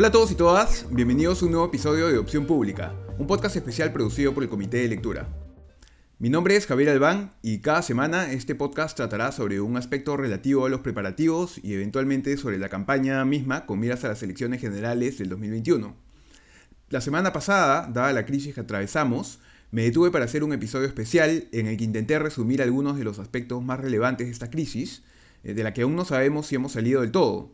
Hola a todos y todas, bienvenidos a un nuevo episodio de Opción Pública, un podcast especial producido por el Comité de Lectura. Mi nombre es Javier Albán y cada semana este podcast tratará sobre un aspecto relativo a los preparativos y eventualmente sobre la campaña misma con miras a las elecciones generales del 2021. La semana pasada, dada la crisis que atravesamos, me detuve para hacer un episodio especial en el que intenté resumir algunos de los aspectos más relevantes de esta crisis, eh, de la que aún no sabemos si hemos salido del todo.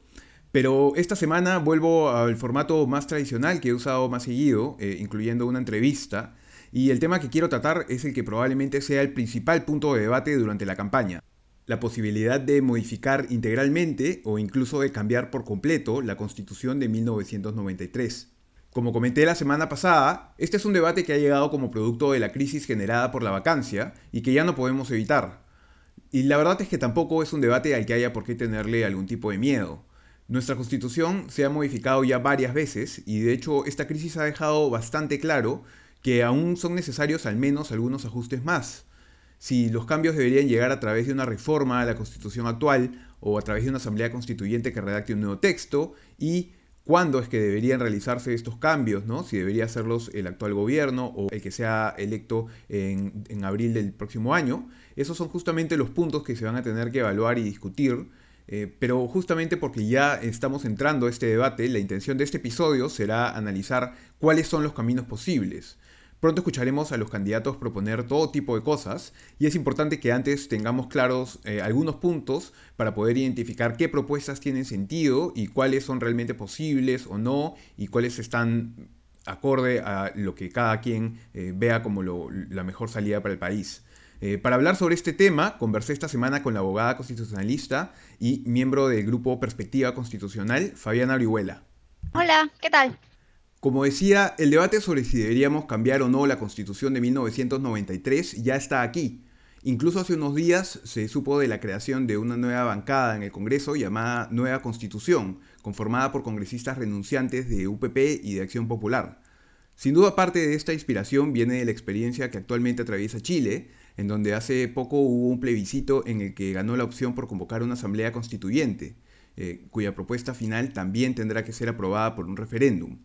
Pero esta semana vuelvo al formato más tradicional que he usado más seguido, eh, incluyendo una entrevista, y el tema que quiero tratar es el que probablemente sea el principal punto de debate durante la campaña. La posibilidad de modificar integralmente o incluso de cambiar por completo la constitución de 1993. Como comenté la semana pasada, este es un debate que ha llegado como producto de la crisis generada por la vacancia y que ya no podemos evitar. Y la verdad es que tampoco es un debate al que haya por qué tenerle algún tipo de miedo. Nuestra constitución se ha modificado ya varias veces y de hecho esta crisis ha dejado bastante claro que aún son necesarios al menos algunos ajustes más. Si los cambios deberían llegar a través de una reforma a la constitución actual o a través de una asamblea constituyente que redacte un nuevo texto y cuándo es que deberían realizarse estos cambios, ¿no? Si debería hacerlos el actual gobierno o el que sea electo en, en abril del próximo año. Esos son justamente los puntos que se van a tener que evaluar y discutir eh, pero justamente porque ya estamos entrando a este debate, la intención de este episodio será analizar cuáles son los caminos posibles. Pronto escucharemos a los candidatos proponer todo tipo de cosas y es importante que antes tengamos claros eh, algunos puntos para poder identificar qué propuestas tienen sentido y cuáles son realmente posibles o no y cuáles están acorde a lo que cada quien eh, vea como la mejor salida para el país. Eh, para hablar sobre este tema, conversé esta semana con la abogada constitucionalista y miembro del grupo Perspectiva Constitucional, Fabiana Orihuela. Hola, ¿qué tal? Como decía, el debate sobre si deberíamos cambiar o no la constitución de 1993 ya está aquí. Incluso hace unos días se supo de la creación de una nueva bancada en el Congreso llamada Nueva Constitución, conformada por congresistas renunciantes de UPP y de Acción Popular. Sin duda parte de esta inspiración viene de la experiencia que actualmente atraviesa Chile, en donde hace poco hubo un plebiscito en el que ganó la opción por convocar una asamblea constituyente, eh, cuya propuesta final también tendrá que ser aprobada por un referéndum.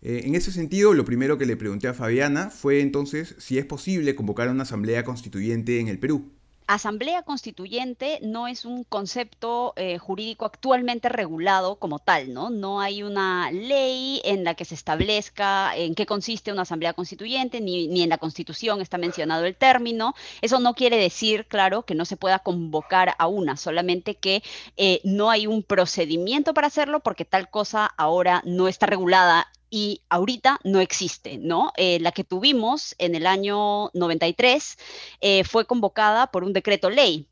Eh, en ese sentido, lo primero que le pregunté a Fabiana fue entonces si es posible convocar una asamblea constituyente en el Perú asamblea constituyente no es un concepto eh, jurídico actualmente regulado como tal, ¿no? No hay una ley en la que se establezca en qué consiste una asamblea constituyente, ni, en la constitución está mencionado el término. Eso no quiere decir, claro, que no se pueda convocar a una, solamente que eh, no hay un procedimiento para hacerlo porque tal cosa ahora no está regulada y ahorita no existe, ¿no? Eh, la que tuvimos en el año 93 eh, fue convocada por un decreto ley.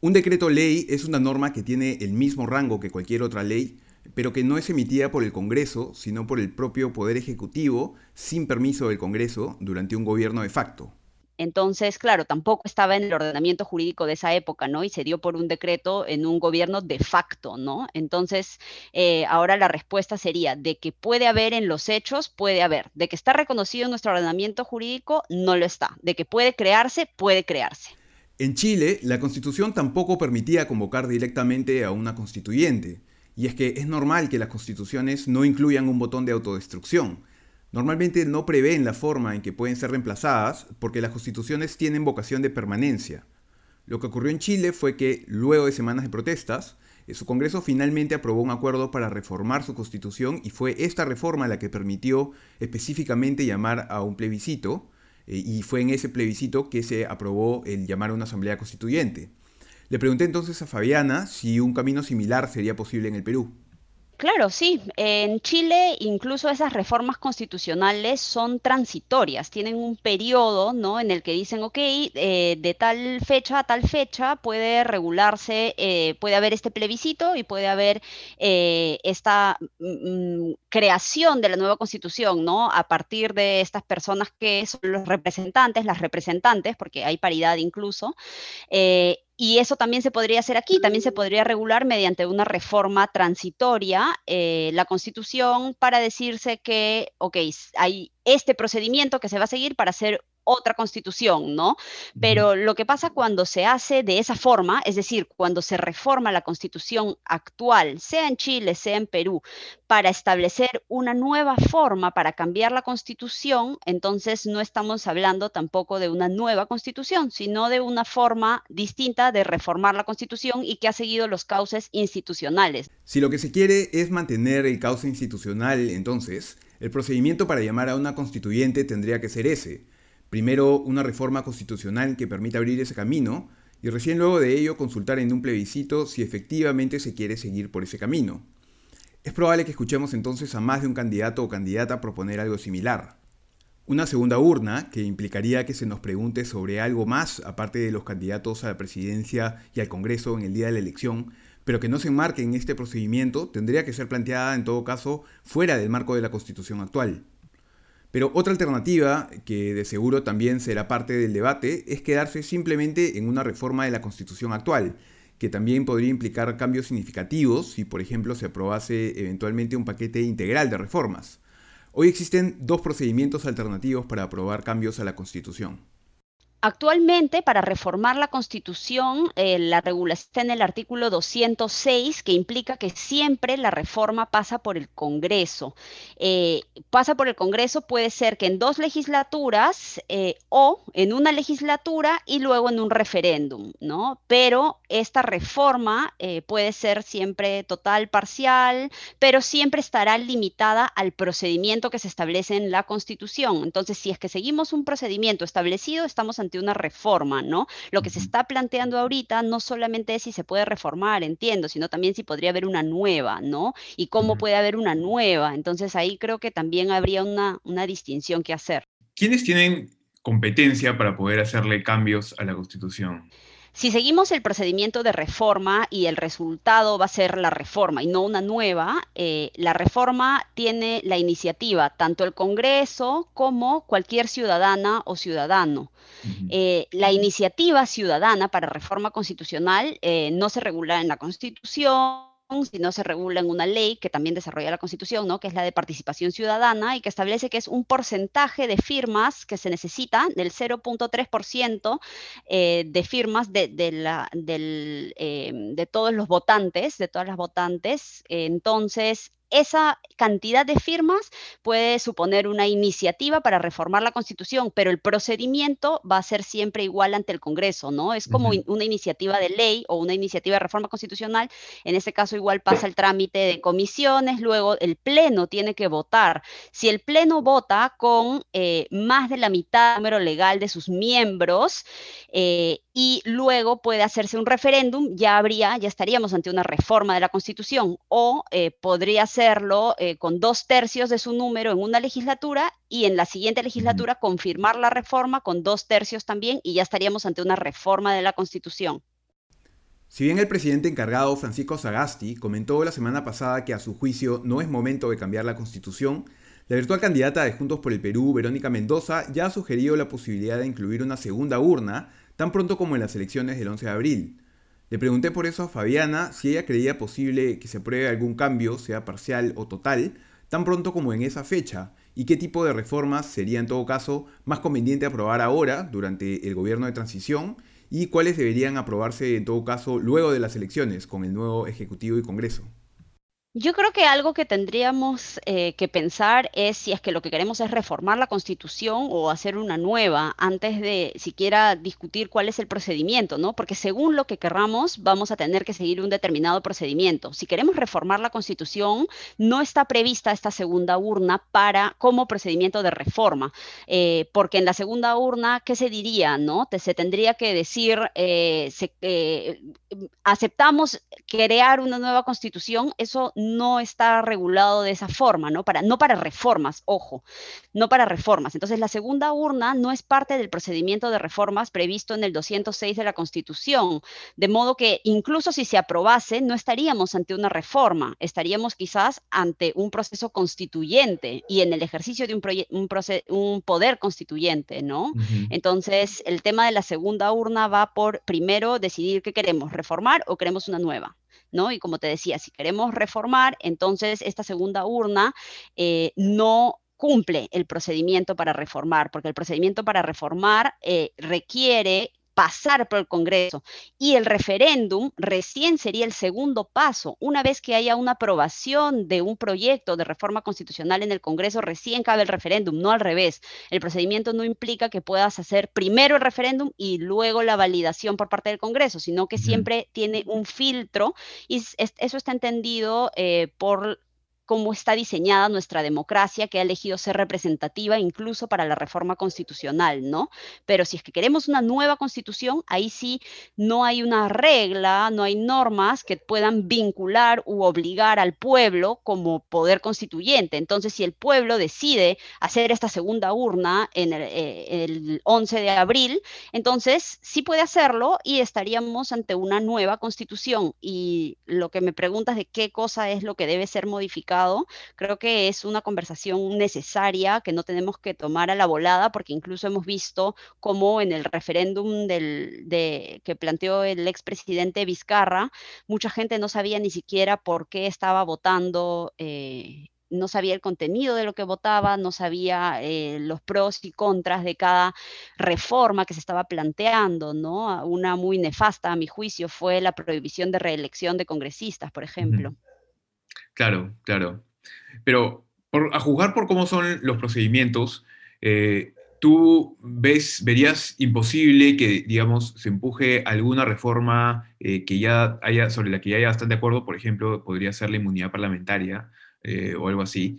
Un decreto ley es una norma que tiene el mismo rango que cualquier otra ley, pero que no es emitida por el Congreso, sino por el propio Poder Ejecutivo, sin permiso del Congreso, durante un gobierno de facto. Entonces, claro, tampoco estaba en el ordenamiento jurídico de esa época, ¿no? Y se dio por un decreto en un gobierno de facto, ¿no? Entonces, eh, ahora la respuesta sería de que puede haber en los hechos, puede haber. De que está reconocido en nuestro ordenamiento jurídico, no lo está. De que puede crearse, puede crearse. En Chile, la constitución tampoco permitía convocar directamente a una constituyente. Y es que es normal que las constituciones no incluyan un botón de autodestrucción normalmente no prevén la forma en que pueden ser reemplazadas porque las constituciones tienen vocación de permanencia. Lo que ocurrió en Chile fue que, luego de semanas de protestas, eh, su Congreso finalmente aprobó un acuerdo para reformar su constitución y fue esta reforma la que permitió específicamente llamar a un plebiscito eh, y fue en ese plebiscito que se aprobó el llamar a una asamblea constituyente. Le pregunté entonces a Fabiana si un camino similar sería posible en el Perú. Claro, sí. En Chile incluso esas reformas constitucionales son transitorias, tienen un periodo ¿no? en el que dicen, ok, eh, de tal fecha a tal fecha puede regularse, eh, puede haber este plebiscito y puede haber eh, esta mm, mm, creación de la nueva constitución, ¿no? A partir de estas personas que son los representantes, las representantes, porque hay paridad incluso. Y eso también se podría hacer aquí, también se podría regular mediante una reforma transitoria eh, la Constitución para decirse que, ok, hay este procedimiento que se va a seguir para hacer otra constitución, ¿no? Pero lo que pasa cuando se hace de esa forma, es decir, cuando se reforma la constitución actual, sea en Chile, sea en Perú, para establecer una nueva forma para cambiar la constitución, entonces no estamos hablando tampoco de una nueva constitución, sino de una forma distinta de reformar la constitución y que ha seguido los cauces institucionales. Si lo que se quiere es mantener el cauce institucional, entonces, el procedimiento para llamar a una constituyente tendría que ser ese Primero, una reforma constitucional que permita abrir ese camino y recién luego de ello consultar en un plebiscito si efectivamente se quiere seguir por ese camino. Es probable que escuchemos entonces a más de un candidato o candidata proponer algo similar. Una segunda urna, que implicaría que se nos pregunte sobre algo más aparte de los candidatos a la presidencia y al Congreso en el día de la elección, pero que no se enmarque en este procedimiento, tendría que ser planteada en todo caso fuera del marco de la Constitución actual. Pero otra alternativa, que de seguro también será parte del debate, es quedarse simplemente en una reforma de la Constitución actual, que también podría implicar cambios significativos si, por ejemplo, se aprobase eventualmente un paquete integral de reformas. Hoy existen dos procedimientos alternativos para aprobar cambios a la Constitución. Actualmente, para reformar la Constitución, eh, la regulación está en el artículo 206, que implica que siempre la reforma pasa por el Congreso. Eh, pasa por el Congreso puede ser que en dos legislaturas eh, o en una legislatura y luego en un referéndum, ¿no? Pero esta reforma puede ser siempre total, parcial, pero siempre estará limitada al procedimiento que se establece en la Constitución. Entonces, si es que seguimos un procedimiento establecido, estamos ante una reforma, ¿no? Lo que se está planteando ahorita no solamente es si se puede reformar, entiendo, sino también si podría haber una nueva, ¿no? Y cómo puede haber una nueva. Entonces ahí creo que también habría una, una distinción que hacer. ¿Quiénes tienen competencia para poder hacerle cambios a la Constitución? Si seguimos el procedimiento de reforma y el resultado va a ser la reforma y no una nueva, eh, la reforma tiene la iniciativa, tanto el Congreso como cualquier ciudadana o ciudadano. Eh, la iniciativa ciudadana para reforma constitucional eh, no se regula en la Constitución si no se regula en una ley que también desarrolla la Constitución, ¿no? que es la de participación ciudadana y que establece que es un porcentaje de firmas que se necesita, del 0.3% eh, de firmas de, la, eh, de todos los votantes, de todas las votantes. entonces, esa cantidad de firmas puede suponer una iniciativa para reformar la Constitución, pero el procedimiento va a ser siempre igual ante el Congreso, ¿no? Es como una iniciativa de ley o una iniciativa de reforma constitucional. En ese caso igual pasa el trámite de comisiones, luego el Pleno tiene que votar. Si el Pleno vota con eh, más de la mitad del número legal de sus miembros, eh, y luego puede hacerse un referéndum, ya habría, ya estaríamos ante una reforma de la Constitución, o eh, podría hacerlo eh, con dos tercios de su número en una legislatura y en la siguiente legislatura confirmar la reforma con dos tercios también y ya estaríamos ante una reforma de la Constitución. Si bien el presidente encargado Francisco Sagasti comentó la semana pasada que a su juicio no es momento de cambiar la Constitución, la virtual candidata de Juntos por el Perú, Verónica Mendoza, ya ha sugerido la posibilidad de incluir una segunda urna tan pronto como en las elecciones del 11 de abril. Le pregunté por eso a Fabiana si ella creía posible que se apruebe algún cambio, sea parcial o total, tan pronto como en esa fecha, y qué tipo de reformas sería en todo caso más conveniente aprobar ahora, durante el gobierno de transición, y cuáles deberían aprobarse en todo caso luego de las elecciones, con el nuevo Ejecutivo y Congreso. Yo creo que algo que tendríamos eh, que pensar es si es que lo que queremos es reformar la Constitución o hacer una nueva antes de siquiera discutir cuál es el procedimiento, ¿no? Porque según lo que querramos, vamos a tener que seguir un determinado procedimiento. Si queremos reformar la Constitución, no está prevista esta segunda urna para como procedimiento de reforma, eh, porque en la segunda urna, ¿qué se diría, no? se tendría que decir, eh, aceptamos crear una nueva Constitución, eso no está regulado de esa forma, ¿no? Para, no para reformas, ojo, no para reformas. Entonces, la segunda urna no es parte del procedimiento de reformas previsto en el 206 de la Constitución, de modo que incluso si se aprobase, no estaríamos ante una reforma, estaríamos quizás ante un proceso constituyente y en el ejercicio de un, un, un poder constituyente, ¿no? Entonces, el tema de la segunda urna va por, primero, decidir qué queremos, reformar o queremos una nueva. ¿No? Y como te decía, si queremos reformar, entonces esta segunda urna eh, no cumple el procedimiento para reformar, porque el procedimiento para reformar eh, requiere pasar por el Congreso y el referéndum recién sería el segundo paso. Una vez que haya una aprobación de un proyecto de reforma constitucional en el Congreso, recién cabe el referéndum, no al revés. El procedimiento no implica que puedas hacer primero el referéndum y luego la validación por parte del Congreso, sino que siempre tiene un filtro y eso está entendido eh, por cómo está diseñada nuestra democracia, que ha elegido ser representativa incluso para la reforma constitucional, ¿no? Pero si es que queremos una nueva constitución, ahí sí no hay una regla, no hay normas que puedan vincular u obligar al pueblo como poder constituyente. Entonces, si el pueblo decide hacer esta segunda urna en el, eh, el 11 de abril, entonces sí puede hacerlo y estaríamos ante una nueva constitución. Y lo que me preguntas de qué cosa es lo que debe ser creo que es una conversación necesaria que no tenemos que tomar a la volada, porque incluso hemos visto cómo en el referéndum de, que planteó el expresidente Vizcarra, mucha gente no sabía ni siquiera por qué estaba votando. Eh, no sabía el contenido de lo que votaba, no sabía eh, los pros y contras de cada reforma que se estaba planteando, ¿no? Una muy nefasta, a mi juicio, fue la prohibición de reelección de congresistas, por ejemplo. Claro, claro. Pero a juzgar por cómo son los procedimientos, eh, ¿tú ves, verías imposible que, digamos, se empuje alguna reforma eh, que ya haya, sobre la que ya haya bastante acuerdo? Por ejemplo, podría ser la inmunidad parlamentaria eh, o algo así.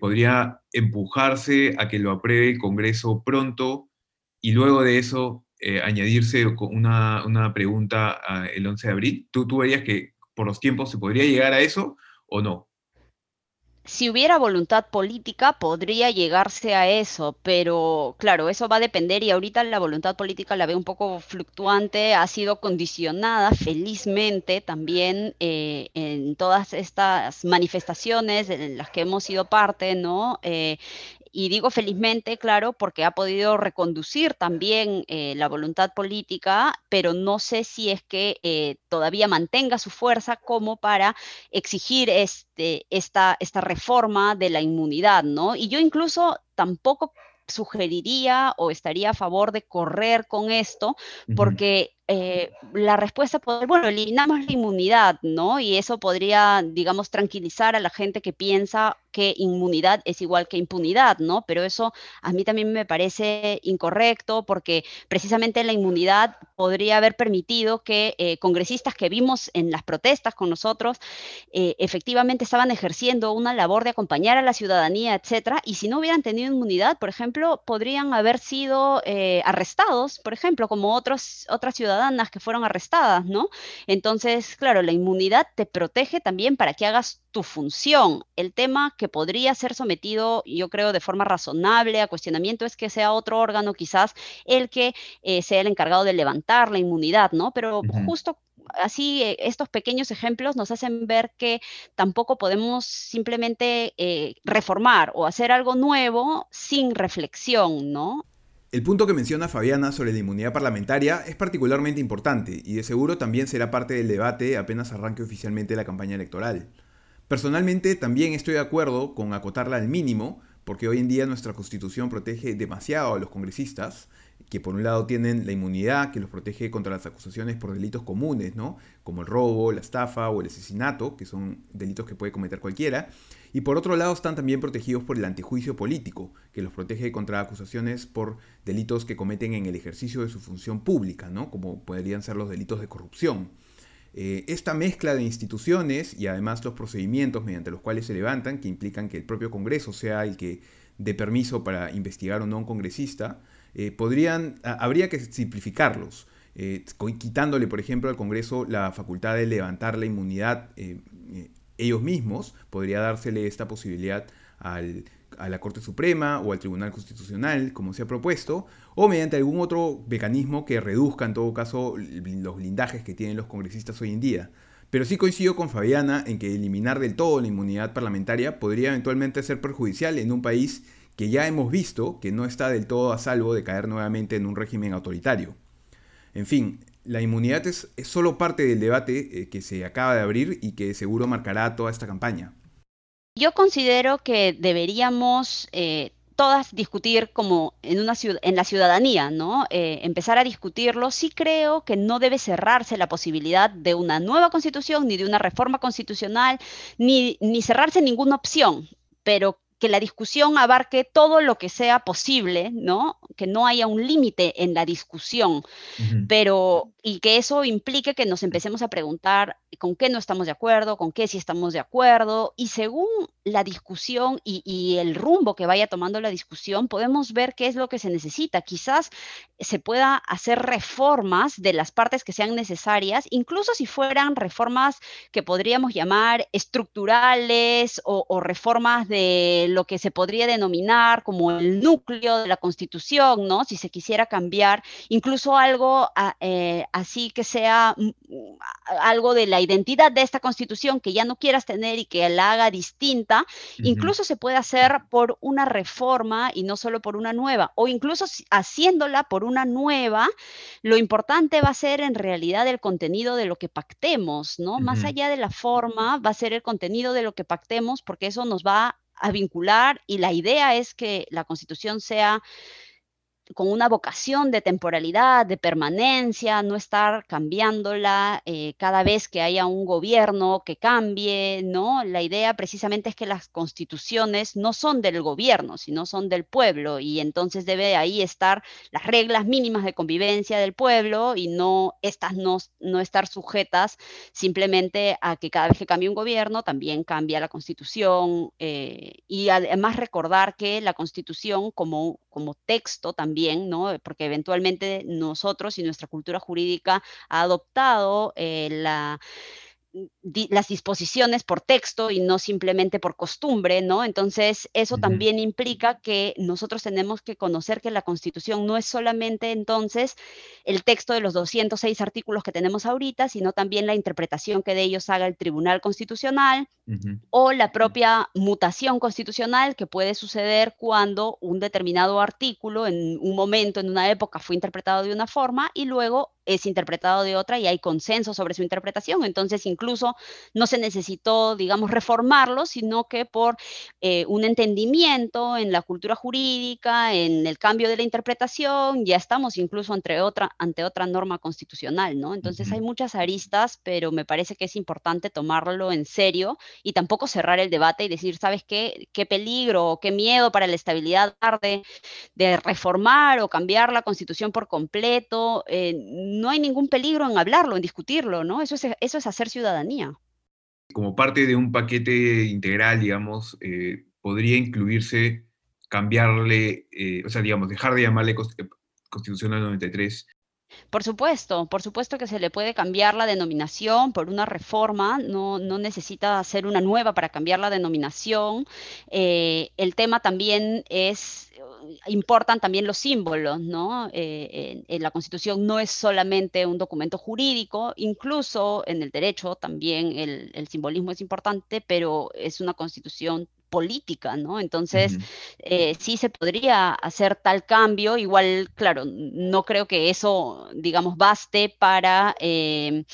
¿Podría empujarse a que lo apruebe el Congreso pronto y luego de eso añadirse una, una pregunta el 11 de abril? ¿Tú, ¿Tú verías que por los tiempos se podría llegar a eso? O no? Si hubiera voluntad política, podría llegarse a eso, pero claro, eso va a depender y ahorita la voluntad política la veo un poco fluctuante, ha sido condicionada felizmente también eh, en todas estas manifestaciones en las que hemos sido parte, ¿no? Eh, y digo felizmente, claro, porque ha podido reconducir también eh, la voluntad política, pero no sé si es que eh, todavía mantenga su fuerza como para exigir este, esta, esta reforma de la inmunidad, ¿no? Y yo incluso tampoco sugeriría o estaría a favor de correr con esto, porque eh, la respuesta puede, bueno, eliminamos la inmunidad, ¿no? Y eso podría, digamos, tranquilizar a la gente que piensa que inmunidad es igual que impunidad, ¿no? Pero eso a mí también me parece incorrecto porque precisamente la inmunidad podría haber permitido que eh, congresistas que vimos en las protestas con nosotros eh, efectivamente estaban ejerciendo una labor de acompañar a la ciudadanía, etcétera, y si no hubieran tenido inmunidad, por ejemplo, podrían haber sido arrestados, por ejemplo, como otros, otras ciudadanas que fueron arrestadas, ¿no? Entonces, claro, la inmunidad te protege también para que hagas tu función. El tema que podría ser sometido, yo creo, de forma razonable a cuestionamiento es que sea otro órgano quizás el que eh, sea el encargado de levantar la inmunidad, ¿no? Pero justo así eh, estos pequeños ejemplos nos hacen ver que tampoco podemos simplemente eh, reformar o hacer algo nuevo sin reflexión, ¿no? El punto que menciona Fabiana sobre la inmunidad parlamentaria es particularmente importante y de seguro también será parte del debate apenas arranque oficialmente la campaña electoral. Personalmente también estoy de acuerdo con acotarla al mínimo, porque hoy en día nuestra constitución protege demasiado a los congresistas, que por un lado tienen la inmunidad que los protege contra las acusaciones por delitos comunes, ¿no? Como el robo, la estafa o el asesinato, que son delitos que puede cometer cualquiera, y por otro lado están también protegidos por el antejuicio político, que los protege contra acusaciones por delitos que cometen en el ejercicio de su función pública, ¿no? como podrían ser los delitos de corrupción. Eh, esta mezcla de instituciones y además los procedimientos mediante los cuales se levantan, que implican que el propio Congreso sea el que dé permiso para investigar o no a un congresista, eh, podrían, habría que simplificarlos, eh, quitándole, por ejemplo, al Congreso la facultad de levantar la inmunidad ellos mismos, podría dársele esta posibilidad a la Corte Suprema o al Tribunal Constitucional, como se ha propuesto, o mediante algún otro mecanismo que reduzca en todo caso los blindajes que tienen los congresistas hoy en día. Pero sí coincido con Fabiana en que eliminar del todo la inmunidad parlamentaria podría eventualmente ser perjudicial en un país que ya hemos visto que no está del todo a salvo de caer nuevamente en un régimen autoritario. En fin, la inmunidad es, solo parte del debate eh, que se acaba de abrir y que seguro marcará toda esta campaña. Yo considero que deberíamos eh, todas discutir como en, una, en la ciudadanía, ¿no? Eh, empezar a discutirlo. Sí creo que no debe cerrarse la posibilidad de una nueva constitución, ni de una reforma constitucional, ni, ni cerrarse ninguna opción, pero que la discusión abarque todo lo que sea posible, ¿no? Que no haya un límite en la discusión, pero y que eso implique que nos empecemos a preguntar con qué no estamos de acuerdo, con qué sí estamos de acuerdo, y según la discusión y, el rumbo que vaya tomando la discusión, podemos ver qué es lo que se necesita. Quizás se pueda hacer reformas de las partes que sean necesarias, incluso si fueran reformas que podríamos llamar estructurales o, reformas de lo que se podría denominar como el núcleo de la Constitución, ¿no? Si se quisiera cambiar, incluso algo ah, eh, así que sea mm, algo de la identidad de esta constitución que ya no quieras tener y que la haga distinta, incluso se puede hacer por una reforma y no solo por una nueva, o incluso haciéndola por una nueva, lo importante va a ser en realidad el contenido de lo que pactemos, ¿no? Más allá de la forma, va a ser el contenido de lo que pactemos, porque eso nos va a vincular y la idea es que la constitución sea con una vocación de temporalidad, de permanencia, no estar cambiándola eh, cada vez que haya un gobierno que cambie, ¿no? La idea precisamente es que las constituciones no son del gobierno, sino son del pueblo y entonces debe ahí estar las reglas mínimas de convivencia del pueblo y no estas no, no estar sujetas simplemente a que cada vez que cambie un gobierno también cambia la constitución eh, y además recordar que la constitución como, como texto también ¿no? Porque eventualmente nosotros y nuestra cultura jurídica ha adoptado eh, la las disposiciones por texto y no simplemente por costumbre, ¿no? Entonces, eso también implica que nosotros tenemos que conocer que la Constitución no es solamente entonces el texto de los 206 artículos que tenemos ahorita, sino también la interpretación que de ellos haga el Tribunal Constitucional o la propia mutación constitucional que puede suceder cuando un determinado artículo en un momento, en una época, fue interpretado de una forma y luego es interpretado de otra y hay consenso sobre su interpretación. Entonces, incluso no se necesitó, digamos, reformarlo, sino que por eh, un entendimiento en la cultura jurídica, en el cambio de la interpretación, ya estamos incluso ante otra, ante otra norma constitucional, ¿no? Entonces, hay muchas aristas, pero me parece que es importante tomarlo en serio y tampoco cerrar el debate y decir, ¿sabes qué? ¿Qué peligro o qué miedo para la estabilidad de, de reformar o cambiar la constitución por completo? Eh, no hay ningún peligro en hablarlo, en discutirlo, ¿no? Eso es, eso es hacer ciudadanía. Como parte de un paquete integral, digamos, eh, podría incluirse cambiarle, eh, o sea, digamos, dejar de llamarle Constitución del 93 por supuesto, por supuesto que se le puede cambiar la denominación por una reforma, no, necesita hacer una nueva para cambiar la denominación. Eh, el tema también es, importan también los símbolos, ¿no? Eh, la Constitución no es solamente un documento jurídico, incluso en el derecho también el simbolismo es importante, pero es una Constitución política, ¿no? Entonces, eh, sí se podría hacer tal cambio, igual, claro, no creo que eso, digamos, baste para... Eh,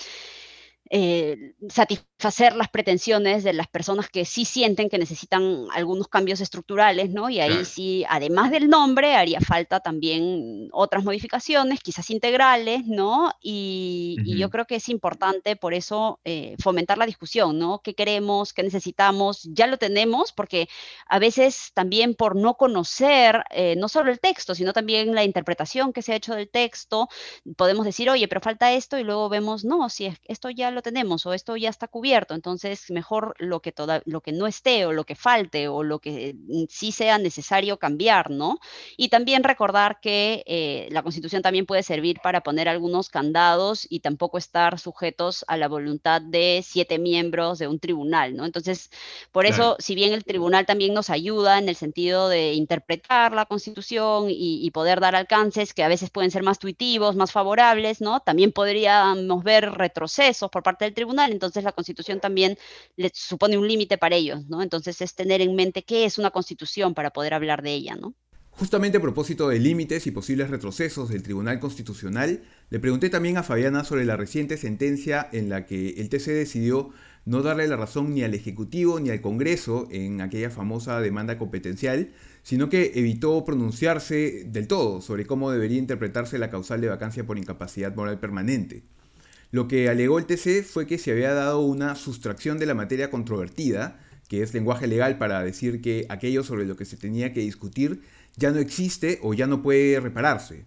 eh, satisfacer las pretensiones de las personas que sí sienten que necesitan algunos cambios estructurales, ¿no? Y ahí sí, además del nombre, haría falta también otras modificaciones, quizás integrales, ¿no? Y, yo creo que es importante por eso eh, fomentar la discusión, ¿no? ¿Qué queremos? ¿Qué necesitamos? Ya lo tenemos, porque a veces también por no conocer eh, no solo el texto, sino también la interpretación que se ha hecho del texto, podemos decir, oye, pero falta esto, y luego vemos, no, si esto ya lo tenemos o esto ya está cubierto, entonces mejor lo que, toda, lo que no esté o lo que falte o lo que mm, sí sea necesario cambiar, ¿no? Y también recordar que eh, la Constitución también puede servir para poner algunos candados y tampoco estar sujetos a la voluntad de siete miembros de un tribunal, ¿no? Entonces, por eso, si bien el tribunal también nos ayuda en el sentido de interpretar la Constitución y, y poder dar alcances que a veces pueden ser más tuitivos, más favorables, ¿no? También podríamos ver retrocesos por parte del tribunal, entonces la constitución también le supone un límite para ellos, ¿no? Entonces es tener en mente qué es una constitución para poder hablar de ella, ¿no? Justamente a propósito de límites y posibles retrocesos del Tribunal Constitucional, le pregunté también a Fabiana sobre la reciente sentencia en la que el TC decidió no darle la razón ni al Ejecutivo ni al Congreso en aquella famosa demanda competencial, sino que evitó pronunciarse del todo sobre cómo debería interpretarse la causal de vacancia por incapacidad moral permanente. Lo que alegó el TC fue que se había dado una sustracción de la materia controvertida, que es lenguaje legal para decir que aquello sobre lo que se tenía que discutir ya no existe o ya no puede repararse.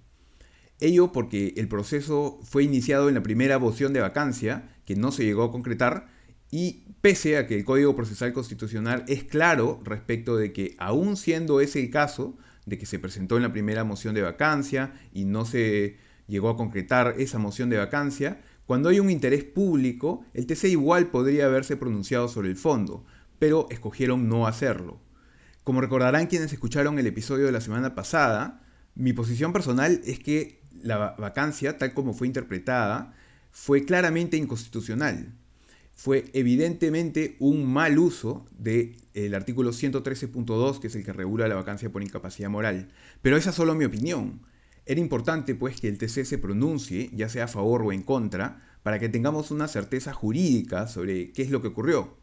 Ello porque el proceso fue iniciado en la primera moción de vacancia, que no se llegó a concretar, y pese a que el Código Procesal Constitucional es claro respecto de que, aun siendo ese el caso, de que se presentó en la primera moción de vacancia y no se llegó a concretar esa moción de vacancia, cuando hay un interés público, el TC igual podría haberse pronunciado sobre el fondo, pero escogieron no hacerlo. Como recordarán quienes escucharon el episodio de la semana pasada, mi posición personal es que la vacancia, tal como fue interpretada, fue claramente inconstitucional. Fue evidentemente un mal uso del artículo 113.2, que es el que regula la vacancia por incapacidad moral. Pero esa es solo mi opinión. Era importante pues que el TC se pronuncie, ya sea a favor o en contra, para que tengamos una certeza jurídica sobre qué es lo que ocurrió.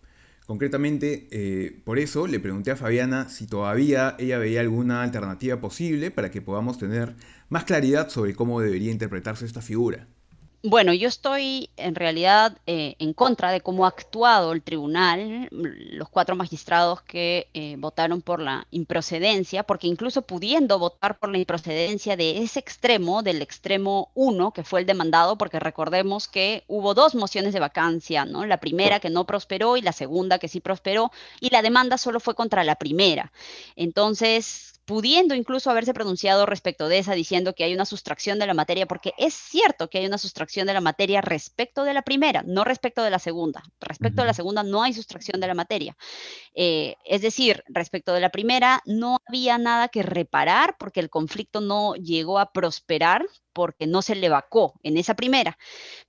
Concretamente, eh, por eso le pregunté a Fabiana si todavía ella veía alguna alternativa posible para que podamos tener más claridad sobre cómo debería interpretarse esta figura. Bueno, yo estoy en realidad eh, en contra de cómo ha actuado el tribunal, los cuatro magistrados que eh, votaron por la improcedencia, porque incluso pudiendo votar por la improcedencia de ese extremo, del extremo uno, que fue el demandado, porque recordemos que hubo dos mociones de vacancia, ¿no? La primera que no prosperó y la segunda que sí prosperó, y la demanda solo fue contra la primera. Entonces, pudiendo incluso haberse pronunciado respecto de esa, diciendo que hay una sustracción de la materia, porque es cierto que hay una sustracción de la materia respecto de la primera, no respecto de la segunda. Respecto de la segunda no hay sustracción de la materia. Eh, es decir, respecto de la primera no había nada que reparar porque el conflicto no llegó a prosperar porque no se le vacó en esa primera.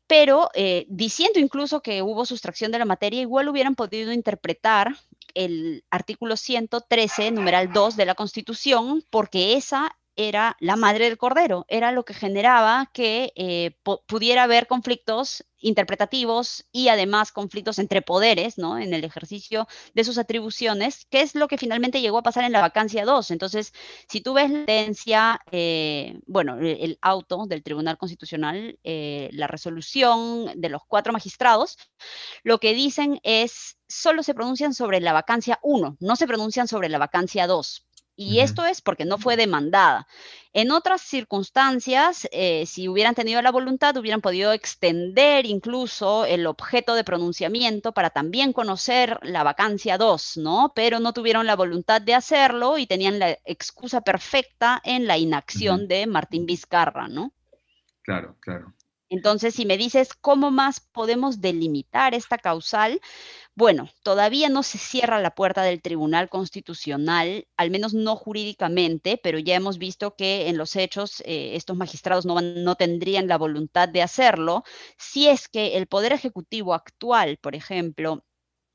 Pero eh, diciendo incluso que hubo sustracción de la materia, igual hubieran podido interpretar el artículo 113, numeral 2 de la Constitución, porque esa era la madre del cordero, era lo que generaba que eh, pudiera haber conflictos interpretativos y además conflictos entre poderes, ¿no? En el ejercicio de sus atribuciones, que es lo que finalmente llegó a pasar en la vacancia 2. Entonces, si tú ves la sentencia, eh, bueno, el, auto del Tribunal Constitucional, eh, la resolución de los cuatro magistrados, lo que dicen es, solo se pronuncian sobre la vacancia 1, no se pronuncian sobre la vacancia 2. Y esto es porque no fue demandada. En otras circunstancias, eh, si hubieran tenido la voluntad, hubieran podido extender incluso el objeto de pronunciamiento para también conocer la vacancia 2, ¿no? Pero no tuvieron la voluntad de hacerlo y tenían la excusa perfecta en la inacción de Martín Vizcarra, ¿no? Claro, claro. Entonces, si me dices cómo más podemos delimitar esta causal, bueno, todavía no se cierra la puerta del Tribunal Constitucional, al menos no jurídicamente, pero ya hemos visto que en los hechos eh, estos magistrados no, no tendrían la voluntad de hacerlo. Si es que el Poder Ejecutivo actual, por ejemplo,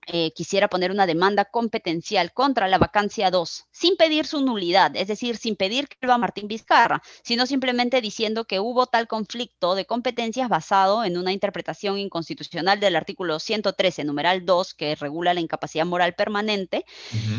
eh, quisiera poner una demanda competencial contra la vacancia 2, sin pedir su nulidad, es decir, sin pedir que lo a Martín Vizcarra, sino simplemente diciendo que hubo tal conflicto de competencias basado en una interpretación inconstitucional del artículo 113, numeral 2, que regula la incapacidad moral permanente.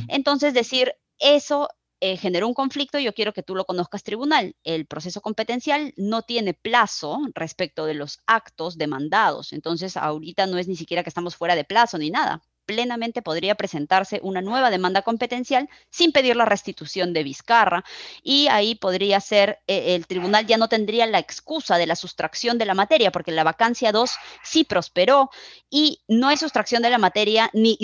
Entonces, decir, eso eh, generó un conflicto, yo quiero que tú lo conozcas tribunal. El proceso competencial no tiene plazo respecto de los actos demandados, entonces ahorita no es ni siquiera que estamos fuera de plazo ni nada plenamente podría presentarse una nueva demanda competencial sin pedir la restitución de Vizcarra y ahí podría ser, eh, el tribunal ya no tendría la excusa de la sustracción de la materia porque la vacancia 2 sí prosperó y no hay sustracción de la materia ni,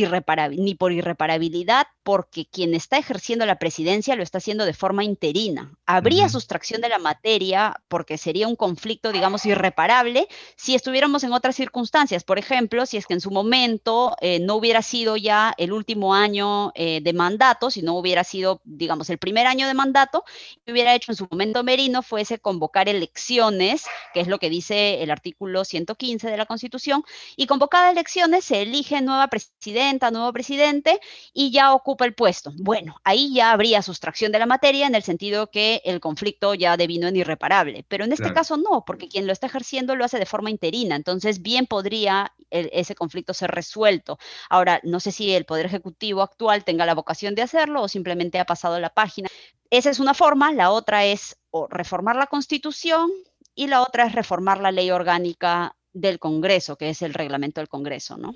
ni por irreparabilidad porque quien está ejerciendo la presidencia lo está haciendo de forma interina. Habría sustracción de la materia porque sería un conflicto, digamos, irreparable si estuviéramos en otras circunstancias. Por ejemplo, si es que en su momento eh, no hubiera hubiera sido ya el último año eh, de mandato, si no hubiera sido, digamos, el primer año de mandato, que hubiera hecho en su momento Merino fuese convocar elecciones, que es lo que dice el artículo 115 de la Constitución, y convocadas elecciones se elige nueva presidenta, nuevo presidente y ya ocupa el puesto. Bueno, ahí ya habría sustracción de la materia en el sentido que el conflicto ya devino en irreparable, pero en este caso no, porque quien lo está ejerciendo lo hace de forma interina, entonces bien podría ese conflicto ser resuelto. Ahora, no sé si el Poder Ejecutivo actual tenga la vocación de hacerlo o simplemente ha pasado la página. Esa es una forma, la otra es reformar la Constitución y la otra es reformar la ley orgánica del Congreso, que es el reglamento del Congreso, ¿no?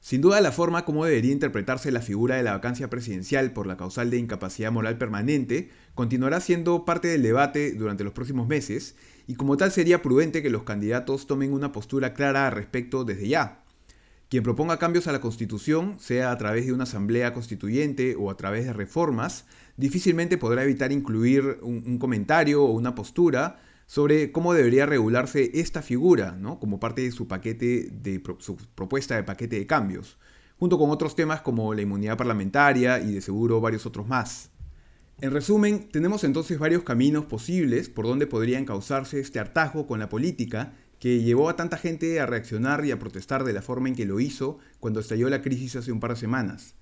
Sin duda la forma como debería interpretarse la figura de la vacancia presidencial por la causal de incapacidad moral permanente continuará siendo parte del debate durante los próximos meses y como tal sería prudente que los candidatos tomen una postura clara al respecto desde ya. Quien proponga cambios a la Constitución, sea a través de una asamblea constituyente o a través de reformas, difícilmente podrá evitar incluir un, comentario o una postura sobre cómo debería regularse esta figura, ¿no? como parte de su paquete de su propuesta de paquete de cambios, junto con otros temas como la inmunidad parlamentaria y de seguro varios otros más. En resumen, tenemos entonces varios caminos posibles por donde podrían causarse este hartazgo con la política que llevó a tanta gente a reaccionar y a protestar de la forma en que lo hizo cuando estalló la crisis hace un par de semanas.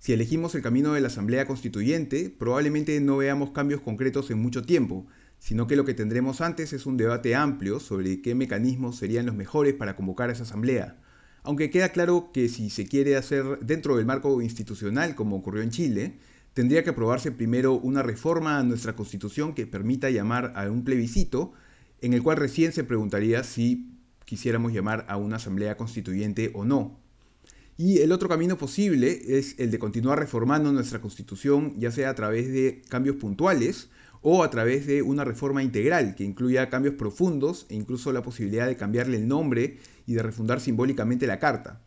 Si elegimos el camino de la Asamblea Constituyente, probablemente no veamos cambios concretos en mucho tiempo, sino que lo que tendremos antes es un debate amplio sobre qué mecanismos serían los mejores para convocar esa asamblea. Aunque queda claro que si se quiere hacer dentro del marco institucional, como ocurrió en Chile, tendría que aprobarse primero una reforma a nuestra constitución que permita llamar a un plebiscito, en el cual recién se preguntaría si quisiéramos llamar a una asamblea constituyente o no. Y el otro camino posible es el de continuar reformando nuestra constitución, ya sea a través de cambios puntuales, o a través de una reforma integral que incluya cambios profundos e incluso la posibilidad de cambiarle el nombre y de refundar simbólicamente la Carta.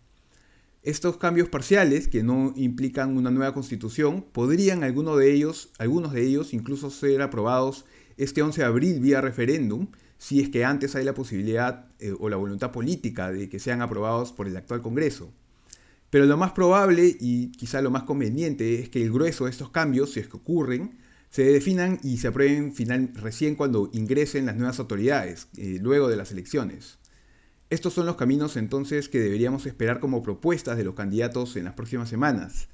Estos cambios parciales, que no implican una nueva constitución, podrían algunos de ellos, algunos de ellos incluso ser aprobados este 11 de abril vía referéndum, si es que antes hay la posibilidad eh, o la voluntad política de que sean aprobados por el actual Congreso. Pero lo más probable y quizá lo más conveniente es que el grueso de estos cambios, si es que ocurren, se definan y se aprueben final, recién cuando ingresen las nuevas autoridades, eh, luego de las elecciones. Estos son los caminos entonces que deberíamos esperar como propuestas de los candidatos en las próximas semanas.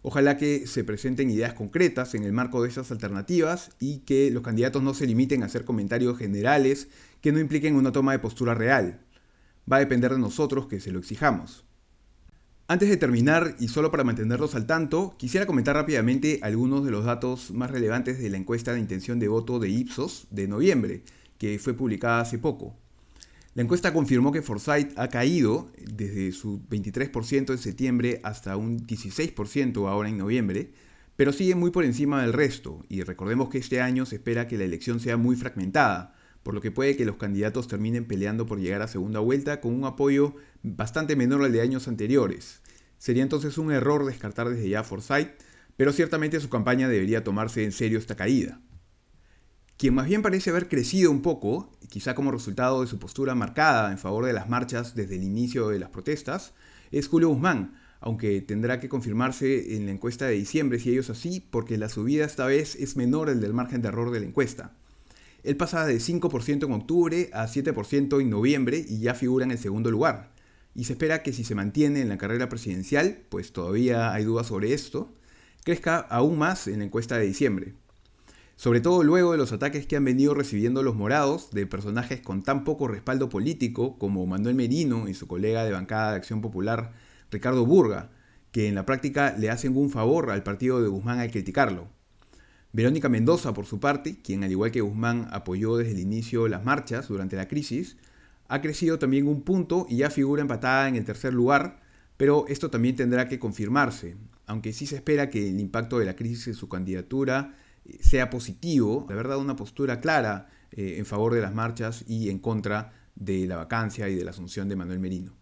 Ojalá que se presenten ideas concretas en el marco de estas alternativas y que los candidatos no se limiten a hacer comentarios generales que no impliquen una toma de postura real. Va a depender de nosotros que se lo exijamos. Antes de terminar, y solo para mantenerlos al tanto, quisiera comentar rápidamente algunos de los datos más relevantes de la encuesta de intención de voto de Ipsos de noviembre, que fue publicada hace poco. La encuesta confirmó que Forsyth ha caído desde su 23% en septiembre hasta un 16% ahora en noviembre, pero sigue muy por encima del resto, y recordemos que este año se espera que la elección sea muy fragmentada, por lo que puede que los candidatos terminen peleando por llegar a segunda vuelta con un apoyo bastante menor al de años anteriores. Sería entonces un error descartar desde ya Forsyth, pero ciertamente su campaña debería tomarse en serio esta caída. Quien más bien parece haber crecido un poco, quizá como resultado de su postura marcada en favor de las marchas desde el inicio de las protestas, es Julio Guzmán, aunque tendrá que confirmarse en la encuesta de diciembre si ello es así, porque la subida esta vez es menor al del margen de error de la encuesta. Él pasa de 5% en octubre a 7% en noviembre y ya figura en el segundo lugar. Y se espera que si se mantiene en la carrera presidencial, pues todavía hay dudas sobre esto, crezca aún más en la encuesta de diciembre. Sobre todo luego de los ataques que han venido recibiendo los morados de personajes con tan poco respaldo político como Manuel Merino y su colega de bancada de Acción Popular, Ricardo Burga, que en la práctica le hacen un favor al partido de Guzmán al criticarlo. Verónica Mendoza, por su parte, quien al igual que Guzmán apoyó desde el inicio las marchas durante la crisis, ha crecido también un punto y ya figura empatada en el tercer lugar, pero esto también tendrá que confirmarse, aunque sí se espera que el impacto de la crisis en su candidatura eh, sea positivo, de verdad una postura clara eh, en favor de las marchas y en contra de la vacancia y de la asunción de Manuel Merino.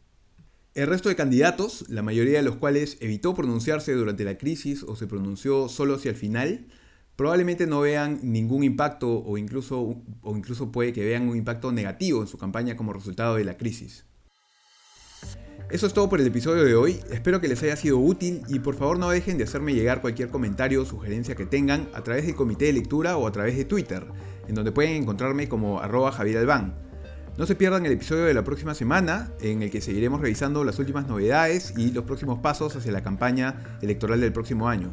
El resto de candidatos, la mayoría de los cuales evitó pronunciarse durante la crisis o se pronunció solo hacia el final, probablemente no vean ningún impacto o incluso, o incluso puede que vean un impacto negativo en su campaña como resultado de la crisis. Eso es todo por el episodio de hoy, espero que les haya sido útil y por favor no dejen de hacerme llegar cualquier comentario o sugerencia que tengan a través del comité de lectura o a través de Twitter, en donde pueden encontrarme como arroba Javier Albán. No se pierdan el episodio de la próxima semana, en el que seguiremos revisando las últimas novedades y los próximos pasos hacia la campaña electoral del próximo año.